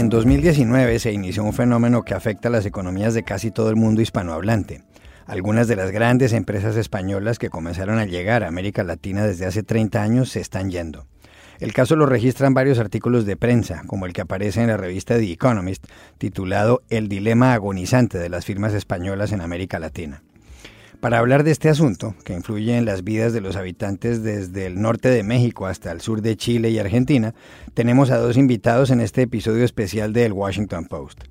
En 2019 se inició un fenómeno que afecta a las economías de casi todo el mundo hispanohablante. Algunas de las grandes empresas españolas que comenzaron a llegar a América Latina desde hace 30 años se están yendo. El caso lo registran varios artículos de prensa, como el que aparece en la revista The Economist, titulado El dilema agonizante de las firmas españolas en América Latina. Para hablar de este asunto, que influye en las vidas de los habitantes desde el norte de México hasta el sur de Chile y Argentina, tenemos a dos invitados en este episodio especial del Washington Post.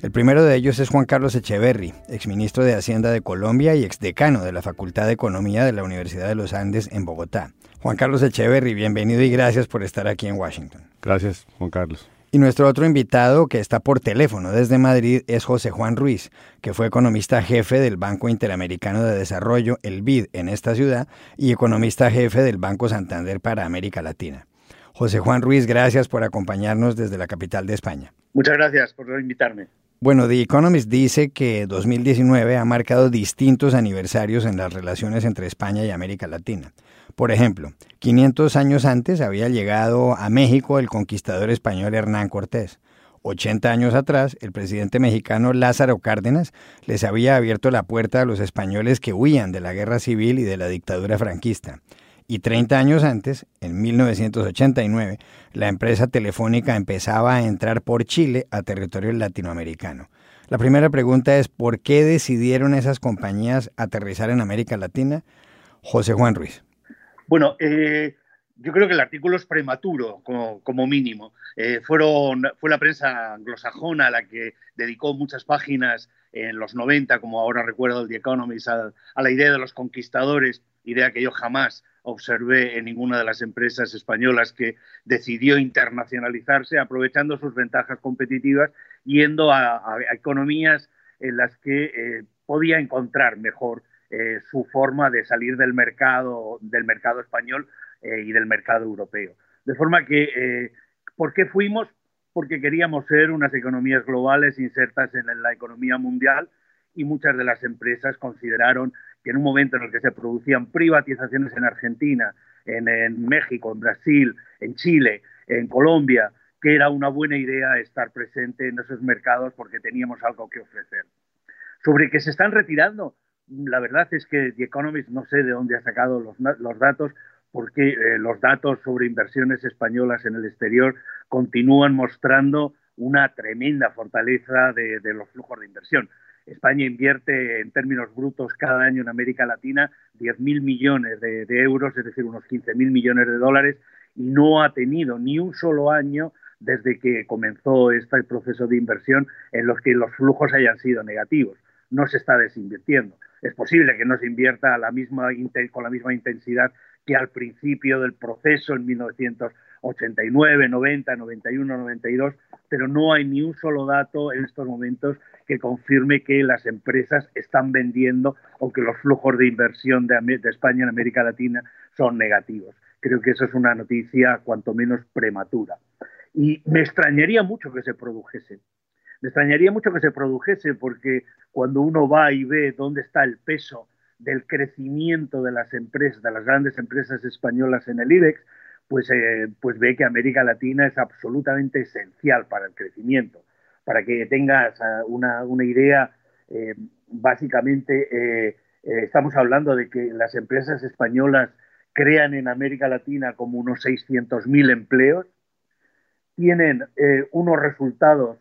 El primero de ellos es Juan Carlos Echeverry, exministro de Hacienda de Colombia y exdecano de la Facultad de Economía de la Universidad de los Andes en Bogotá. Juan Carlos Echeverry, bienvenido y gracias por estar aquí en Washington. Gracias, Juan Carlos. Y nuestro otro invitado que está por teléfono desde Madrid es José Juan Ruiz, que fue economista jefe del Banco Interamericano de Desarrollo, el BID, en esta ciudad, y economista jefe del Banco Santander para América Latina. José Juan Ruiz, gracias por acompañarnos desde la capital de España. Muchas gracias por invitarme. Bueno, The Economist dice que 2019 ha marcado distintos aniversarios en las relaciones entre España y América Latina. Por ejemplo, 500 años antes había llegado a México el conquistador español Hernán Cortés. 80 años atrás, el presidente mexicano Lázaro Cárdenas les había abierto la puerta a los españoles que huían de la guerra civil y de la dictadura franquista. Y 30 años antes, en 1989, la empresa telefónica empezaba a entrar por Chile a territorio latinoamericano. La primera pregunta es, ¿por qué decidieron esas compañías aterrizar en América Latina? José Juan Ruiz. Bueno, eh, yo creo que el artículo es prematuro, como, mínimo. Eh, fueron, fue la prensa anglosajona la que dedicó muchas páginas en los 90, como ahora recuerdo el The Economist, a, la idea de los conquistadores, idea que yo jamás observé en ninguna de las empresas españolas que decidió internacionalizarse aprovechando sus ventajas competitivas, yendo a, economías en las que eh, podía encontrar mejor eh, su forma de salir del mercado, del mercado español eh, y del mercado europeo. De forma que, eh, ¿por qué fuimos? Porque queríamos ser unas economías globales insertas en la economía mundial y muchas de las empresas consideraron en un momento en el que se producían privatizaciones en Argentina, en, en México, en Brasil, en Chile, en Colombia, que era una buena idea estar presente en esos mercados porque teníamos algo que ofrecer. Sobre que se están retirando, la verdad es que The Economist no sé de dónde ha sacado los, datos, porque eh, los datos sobre inversiones españolas en el exterior continúan mostrando una tremenda fortaleza de, los flujos de inversión. España invierte en términos brutos cada año en América Latina 10.000 millones de, euros, es decir, unos 15.000 millones de dólares, y no ha tenido ni un solo año desde que comenzó este proceso de inversión en los que los flujos hayan sido negativos. No se está desinvirtiendo es posible que no se invierta con la misma intensidad que al principio del proceso en 1989, 90, 91, 92, pero no hay ni un solo dato en estos momentos que confirme que las empresas están vendiendo o que los flujos de inversión de, de España en América Latina son negativos. Creo que eso es una noticia cuanto menos prematura. Y me extrañaría mucho que se produjese. Me extrañaría mucho que se produjese porque cuando uno va y ve dónde está el peso del crecimiento de las empresas, de las grandes empresas españolas en el IBEX, pues, eh, pues ve que América Latina es absolutamente esencial para el crecimiento. Para que tengas ah, una, idea, eh, básicamente eh, estamos hablando de que las empresas españolas crean en América Latina como unos 600.000 empleos, tienen unos resultados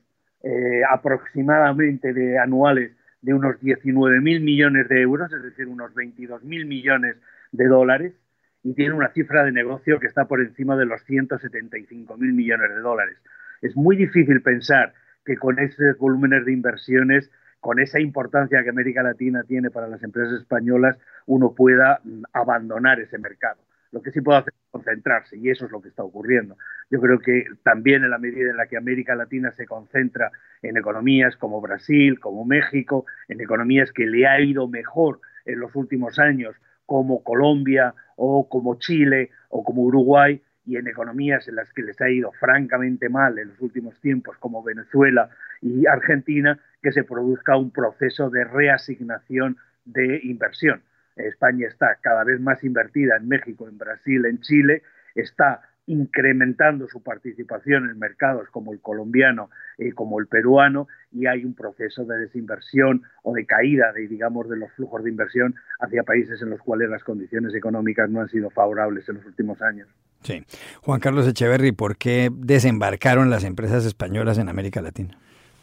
aproximadamente de anuales de unos 19.000 millones de euros, es decir, unos 22.000 millones de dólares, y tiene una cifra de negocio que está por encima de los 175.000 millones de dólares. Es muy difícil pensar que con esos volúmenes de inversiones, con esa importancia que América Latina tiene para las empresas españolas, uno pueda mm, abandonar ese mercado. Lo que sí puede hacer es concentrarse y eso es lo que está ocurriendo. Yo creo que también en la medida en la que América Latina se concentra en economías como Brasil, como México, en economías que le ha ido mejor en los últimos años, como Colombia o como Chile o como Uruguay, y en economías en las que les ha ido francamente mal en los últimos tiempos, como Venezuela y Argentina, que se produzca un proceso de reasignación de inversión. España está cada vez más invertida en México, en Brasil, en Chile, está incrementando su participación en mercados como el colombiano y como el peruano y hay un proceso de desinversión o de caída de digamos de los flujos de inversión hacia países en los cuales las condiciones económicas no han sido favorables en los últimos años. Sí. Juan Carlos Echeverry, ¿por qué desembarcaron las empresas españolas en América Latina?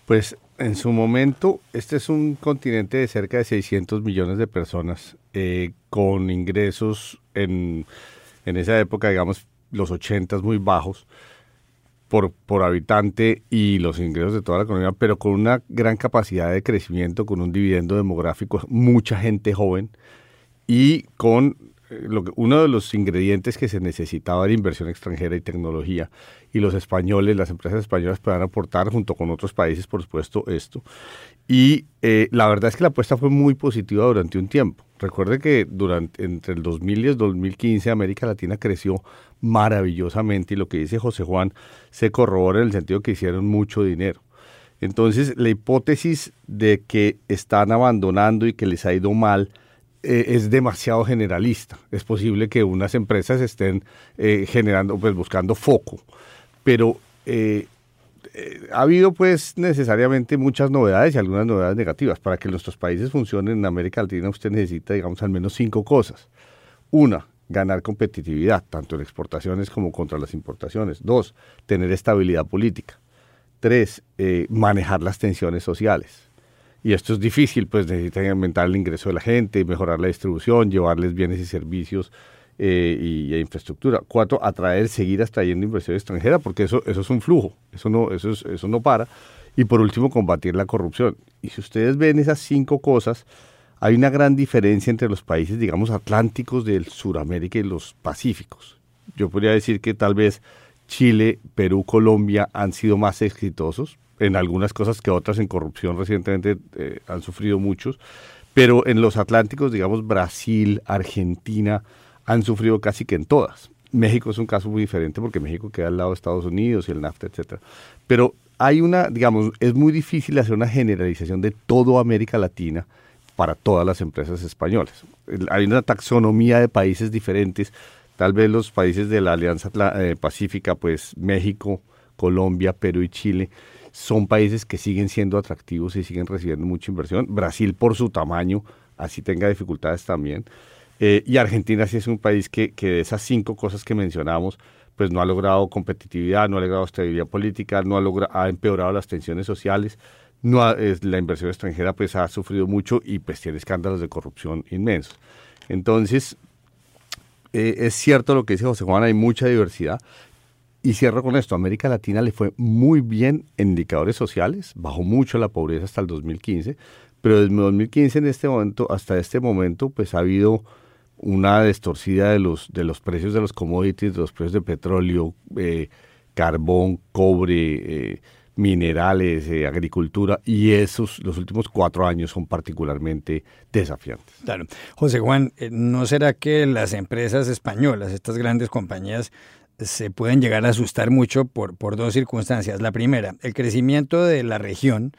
Pues en su momento, este es un continente de cerca de 600 millones de personas eh, con ingresos en, en esa época, digamos, los 80 muy bajos por, por habitante y los ingresos de toda la economía, pero con una gran capacidad de crecimiento, con un dividendo demográfico, mucha gente joven y con uno de los ingredientes que se necesitaba era inversión extranjera y tecnología. Y los españoles, las empresas españolas puedan aportar junto con otros países, por supuesto, esto. Y eh, la verdad es que la apuesta fue muy positiva durante un tiempo. Recuerde que durante, entre el 2000 y el 2015 América Latina creció maravillosamente y lo que dice José Juan se corrobora en el sentido que hicieron mucho dinero. Entonces, la hipótesis de que están abandonando y que les ha ido mal eh, es demasiado generalista. Es posible que unas empresas estén eh, generando, pues buscando foco, pero eh, ha habido pues necesariamente muchas novedades y algunas novedades negativas. Para que nuestros países funcionen en América Latina usted necesita, digamos, al menos cinco cosas. Una, ganar competitividad, tanto en exportaciones como contra las importaciones. Dos, tener estabilidad política. Tres, manejar las tensiones sociales. Y esto es difícil, pues necesitan aumentar el ingreso de la gente, mejorar la distribución, llevarles bienes y servicios eh, y, infraestructura. Cuatro, atraer, seguir atrayendo inversión extranjera, porque eso, eso es un flujo, eso no, eso, eso no para. Y por último, combatir la corrupción. Y si ustedes ven esas cinco cosas, hay una gran diferencia entre los países, digamos, atlánticos del Suramérica y los pacíficos. Yo podría decir que tal vez Chile, Perú, Colombia han sido más exitosos en algunas cosas que otras en corrupción recientemente eh, han sufrido muchos, pero en los atlánticos, digamos, Brasil, Argentina han sufrido casi que en todas. México es un caso muy diferente porque México queda al lado de Estados Unidos y el NAFTA, etcétera. Pero hay una, digamos, es muy difícil hacer una generalización de toda América Latina para todas las empresas españolas. Hay una taxonomía de países diferentes, tal vez los países de la Alianza eh, Pacífica, pues México, Colombia, Perú y Chile, son países que siguen siendo atractivos y siguen recibiendo mucha inversión. Brasil por su tamaño, así tenga dificultades también. Eh, y Argentina sí es un país que, que de esas cinco cosas que mencionamos, pues no ha logrado competitividad, no ha logrado estabilidad política, no ha, logrado, ha empeorado las tensiones sociales, no la inversión extranjera pues ha sufrido mucho y pues tiene escándalos de corrupción inmensos. Entonces, eh, es cierto lo que dice José Juan, hay mucha diversidad. Y cierro con esto, América Latina le fue muy bien en indicadores sociales, bajó mucho la pobreza hasta el 2015, pero desde 2015 en este momento, hasta este momento, pues ha habido una distorsida de los, de los precios de los commodities, de los precios de petróleo, eh, carbón, cobre, eh, minerales, eh, agricultura, y esos, los últimos cuatro años son particularmente desafiantes. Claro. José Juan, eh, ¿no será que las empresas españolas, estas grandes compañías, se pueden llegar a asustar mucho por, por dos circunstancias? La primera, el crecimiento de la región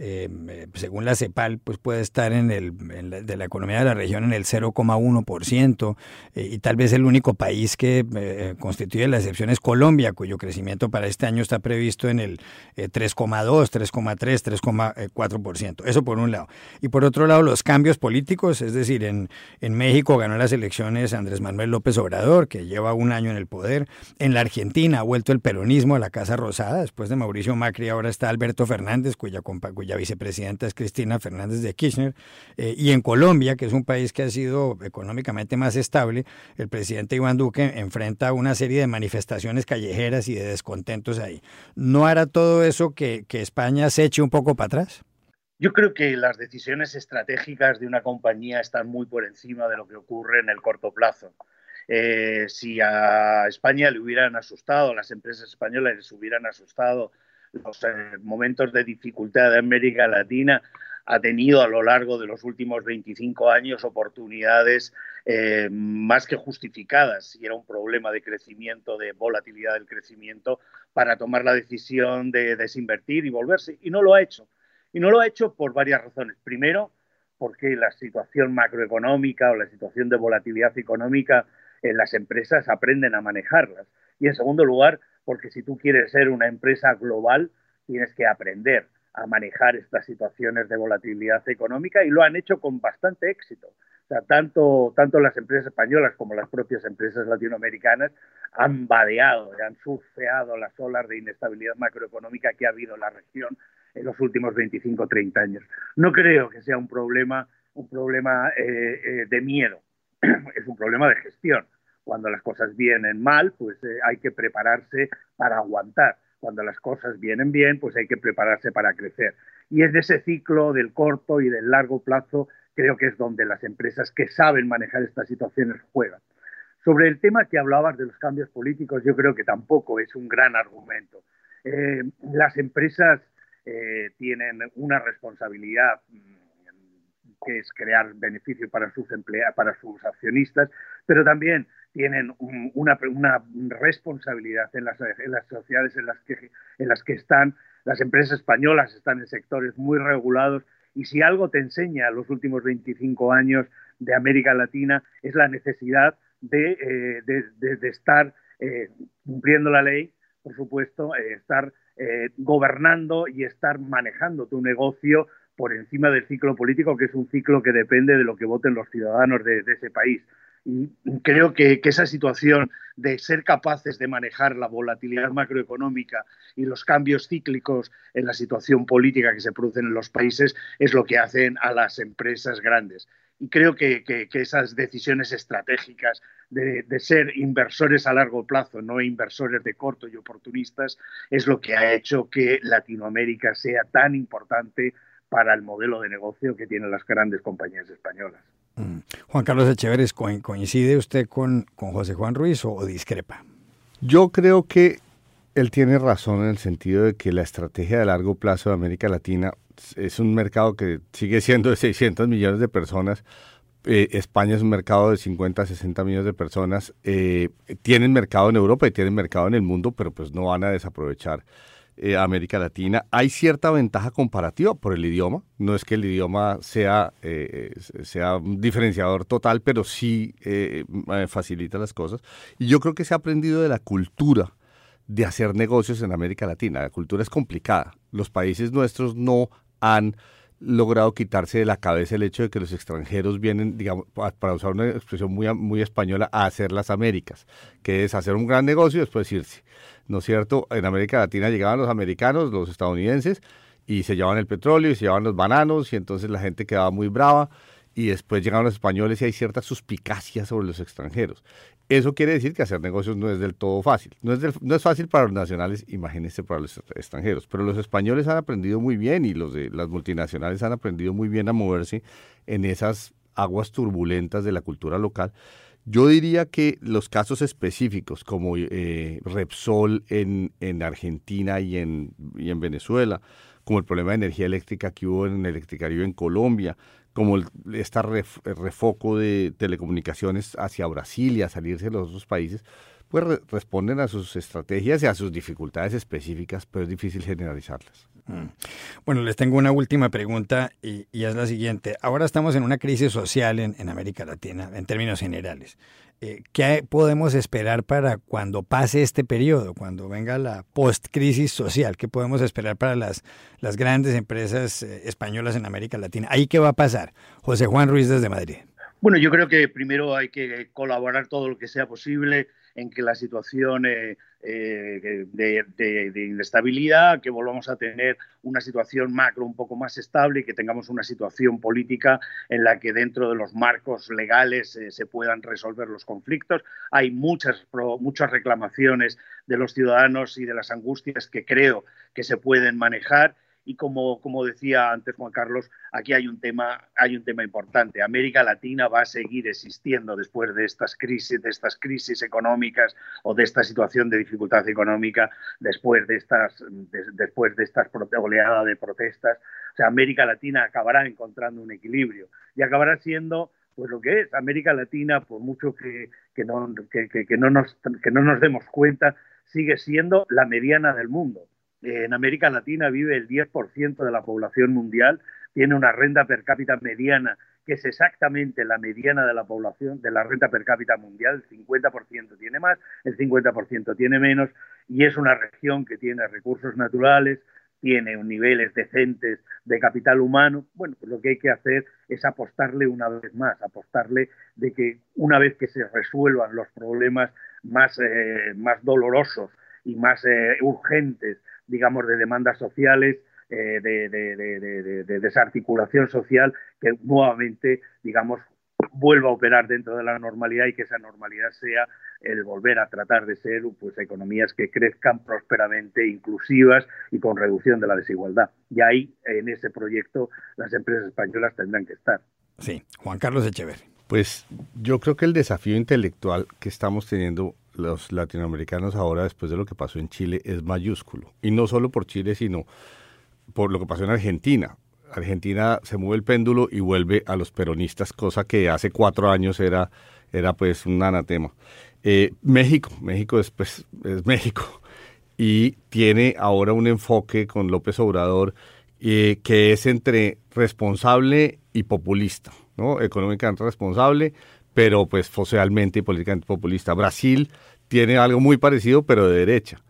eh, según la CEPAL, pues puede estar en el, de la economía de la región en el 0,1% eh, y tal vez el único país que eh, constituye la excepción es Colombia, cuyo crecimiento para este año está previsto en el 3,2, 3,3, 3,4%. Eso por un lado. Y por otro lado, los cambios políticos, es decir, en, en México ganó las elecciones Andrés Manuel López Obrador, que lleva un año en el poder. En la Argentina ha vuelto el peronismo a la Casa Rosada, después de Mauricio Macri ahora está Alberto Fernández, cuya, cuya cuya vicepresidenta es Cristina Fernández de Kirchner, eh, y en Colombia, que es un país que ha sido económicamente más estable, el presidente Iván Duque enfrenta una serie de manifestaciones callejeras y de descontentos ahí. ¿No hará todo eso que, España se eche un poco para atrás? Yo creo que las decisiones estratégicas de una compañía están muy por encima de lo que ocurre en el corto plazo. Eh, si a España le hubieran asustado, las empresas españolas les hubieran asustado los eh, momentos de dificultad de América Latina, ha tenido a lo largo de los últimos 25 años oportunidades eh, más que justificadas, si era un problema de crecimiento, de volatilidad del crecimiento, para tomar la decisión de desinvertir y volverse. Y no lo ha hecho. Y no lo ha hecho por varias razones. Primero, porque la situación macroeconómica o la situación de volatilidad económica en las empresas aprenden a manejarlas Y en segundo lugar, porque si tú quieres ser una empresa global, tienes que aprender a manejar estas situaciones de volatilidad económica y lo han hecho con bastante éxito. O sea, tanto, tanto las empresas españolas como las propias empresas latinoamericanas han vadeado, han surfeado las olas de inestabilidad macroeconómica que ha habido en la región en los últimos 25 o 30 años. No creo que sea un problema, un problema eh, eh, de miedo, es un problema de gestión. Cuando las cosas vienen mal, pues eh, hay que prepararse para aguantar. Cuando las cosas vienen bien, pues hay que prepararse para crecer. Y es de ese ciclo del corto y del largo plazo creo que es donde las empresas que saben manejar estas situaciones juegan. Sobre el tema que hablabas de los cambios políticos, yo creo que tampoco es un gran argumento. Eh, las empresas eh, tienen una responsabilidad mm, que es crear beneficio para sus para sus accionistas, pero también tienen una, responsabilidad en las, en las sociedades en las, que, en las que están. Las empresas españolas están en sectores muy regulados y si algo te enseña los últimos 25 años de América Latina es la necesidad de, eh, estar eh, cumpliendo la ley, por supuesto, eh, estar gobernando y estar manejando tu negocio por encima del ciclo político, que es un ciclo que depende de lo que voten los ciudadanos de ese país. Creo que, esa situación de ser capaces de manejar la volatilidad macroeconómica y los cambios cíclicos en la situación política que se producen en los países es lo que hacen a las empresas grandes. Y creo que, esas decisiones estratégicas de, ser inversores a largo plazo, no inversores de corto y oportunistas, es lo que ha hecho que Latinoamérica sea tan importante para el modelo de negocio que tienen las grandes compañías españolas. Mm. Juan Carlos Echeveres, ¿coincide usted con, con José Juan Ruiz o, discrepa? Yo creo que él tiene razón en el sentido de que la estrategia de largo plazo de América Latina es un mercado que sigue siendo de 600 millones de personas. Eh, España es un mercado de 50, 60 millones de personas. Eh, tienen mercado en Europa y tienen mercado en el mundo, pero pues no van a desaprovechar eh, América Latina. Hay cierta ventaja comparativa por el idioma. No es que el idioma sea, eh, sea un diferenciador total, pero sí eh, facilita las cosas. Y yo creo que se ha aprendido de la cultura de hacer negocios en América Latina. La cultura es complicada. Los países nuestros no han logrado quitarse de la cabeza el hecho de que los extranjeros vienen, digamos, para usar una expresión muy, muy española, a hacer las Américas, que es hacer un gran negocio y después irse. ¿no es cierto? En América Latina llegaban los americanos, los estadounidenses, y se llevaban el petróleo y se llevaban los bananos, y entonces la gente quedaba muy brava, y después llegaban los españoles y hay cierta suspicacia sobre los extranjeros. Eso quiere decir que hacer negocios no es del todo fácil. No es, no es fácil para los nacionales, imagínense para los extranjeros. Pero los españoles han aprendido muy bien y los de las multinacionales han aprendido muy bien a moverse en esas aguas turbulentas de la cultura local yo diría que los casos específicos como eh, Repsol en, en Argentina y en, y en Venezuela, como el problema de energía eléctrica que hubo en Electricaribe en Colombia, como el, este refoco de telecomunicaciones hacia Brasil y a salirse de los otros países, pues responden a sus estrategias y a sus dificultades específicas, pero es difícil generalizarlas. Mm. Bueno, les tengo una última pregunta y, es la siguiente. Ahora estamos en una crisis social en, América Latina, en términos generales. Eh, ¿Qué podemos esperar para cuando pase este periodo, cuando venga la post-crisis social? ¿Qué podemos esperar para las, las grandes empresas eh, españolas en América Latina? ¿Ahí qué va a pasar? José Juan Ruiz desde Madrid. Bueno, yo creo que primero hay que colaborar todo lo que sea posible en que la situación eh, eh, de, inestabilidad, que volvamos a tener una situación macro un poco más estable y que tengamos una situación política en la que dentro de los marcos legales eh, se puedan resolver los conflictos. Hay muchas, muchas reclamaciones de los ciudadanos y de las angustias que creo que se pueden manejar y como, como decía antes Juan Carlos, aquí hay un tema, hay un tema importante. América Latina va a seguir existiendo después de estas crisis, de estas crisis económicas o de esta situación de dificultad económica, después de estas, después de estas oleadas de protestas. O sea, América Latina acabará encontrando un equilibrio y acabará siendo pues lo que es América Latina, por mucho que, que, no, que, no nos, que no nos demos cuenta, sigue siendo la mediana del mundo en América Latina vive el 10% de la población mundial, tiene una renta per cápita mediana que es exactamente la mediana de la población, de la renta per cápita mundial, el 50% tiene más, el 50% tiene menos, y es una región que tiene recursos naturales, tiene niveles decentes de capital humano, bueno, pues lo que hay que hacer es apostarle una vez más, apostarle de que una vez que se resuelvan los problemas más, eh, más dolorosos y más eh, urgentes, digamos, de demandas sociales, eh, de, de, desarticulación social, que nuevamente, digamos, vuelva a operar dentro de la normalidad y que esa normalidad sea el volver a tratar de ser pues economías que crezcan prósperamente, inclusivas y con reducción de la desigualdad. Y ahí, en ese proyecto, las empresas españolas tendrán que estar. Sí, Juan Carlos Echeverri. Pues yo creo que el desafío intelectual que estamos teniendo los latinoamericanos ahora después de lo que pasó en Chile es mayúsculo. Y no solo por Chile, sino por lo que pasó en Argentina. Argentina se mueve el péndulo y vuelve a los peronistas, cosa que hace cuatro años era, era pues un anatema. Eh, México, México es, pues, es México y tiene ahora un enfoque con López Obrador eh, que es entre responsable y populista, ¿no? Económicamente responsable, pero pues socialmente y políticamente populista. Brasil tiene algo muy parecido, pero de derecha.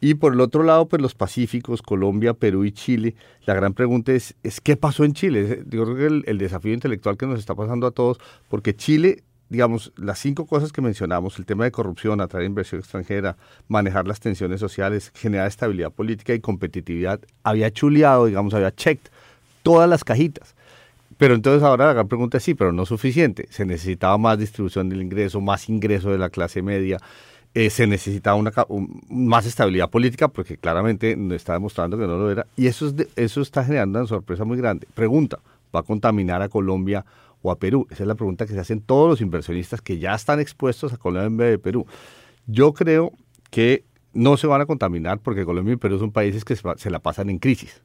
Y por el otro lado, pues los pacíficos, Colombia, Perú y Chile. La gran pregunta es, es ¿qué pasó en Chile? Yo creo que el, desafío intelectual que nos está pasando a todos, porque Chile, digamos, las cinco cosas que mencionamos, el tema de corrupción, atraer inversión extranjera, manejar las tensiones sociales, generar estabilidad política y competitividad, había chuleado, digamos, había checked todas las cajitas. Pero entonces ahora la pregunta es sí, pero no suficiente. Se necesitaba más distribución del ingreso, más ingreso de la clase media. Eh, se necesitaba una, más estabilidad política porque claramente está demostrando que no lo era. Y eso, es eso está generando una sorpresa muy grande. Pregunta, ¿va a contaminar a Colombia o a Perú? Esa es la pregunta que se hacen todos los inversionistas que ya están expuestos a Colombia y Perú. Yo creo que no se van a contaminar porque Colombia y Perú son países que se la pasan en crisis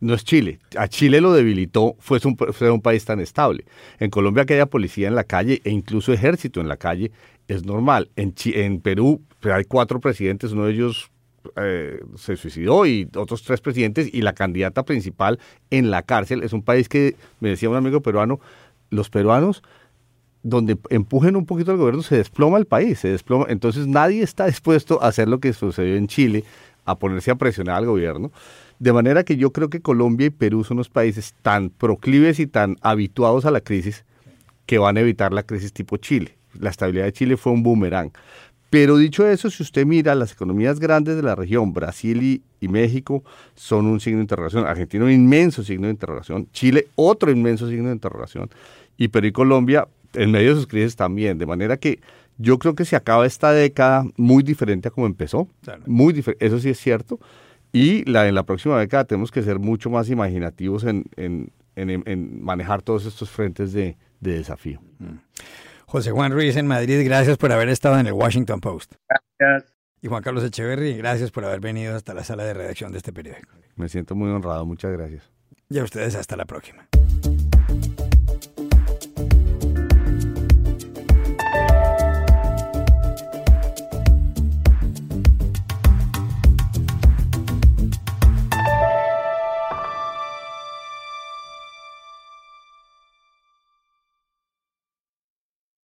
no es Chile. A Chile lo debilitó fue un, fue un país tan estable. En Colombia que haya policía en la calle e incluso ejército en la calle es normal. En, en Perú pues, hay cuatro presidentes, uno de ellos eh, se suicidó y otros tres presidentes y la candidata principal en la cárcel. Es un país que, me decía un amigo peruano, los peruanos donde empujen un poquito al gobierno se desploma el país, se desploma. Entonces nadie está dispuesto a hacer lo que sucedió en Chile, a ponerse a presionar al gobierno. De manera que yo creo que Colombia y Perú son los países tan proclives y tan habituados a la crisis que van a evitar la crisis tipo Chile. La estabilidad de Chile fue un boomerang. Pero dicho eso, si usted mira las economías grandes de la región, Brasil y, México son un signo de interrogación, Argentina un inmenso signo de interrogación, Chile otro inmenso signo de interrogación, y Perú y Colombia en medio de sus crisis también, de manera que yo creo que se acaba esta década muy diferente a como empezó, muy diferente, eso sí es cierto, y la, en la próxima década tenemos que ser mucho más imaginativos en, en, en, manejar todos estos frentes de, de desafío. Mm. José Juan Ruiz en Madrid, gracias por haber estado en el Washington Post. Gracias. Y Juan Carlos Echeverry, gracias por haber venido hasta la sala de redacción de este periódico. Me siento muy honrado, muchas gracias. Y a ustedes hasta la próxima.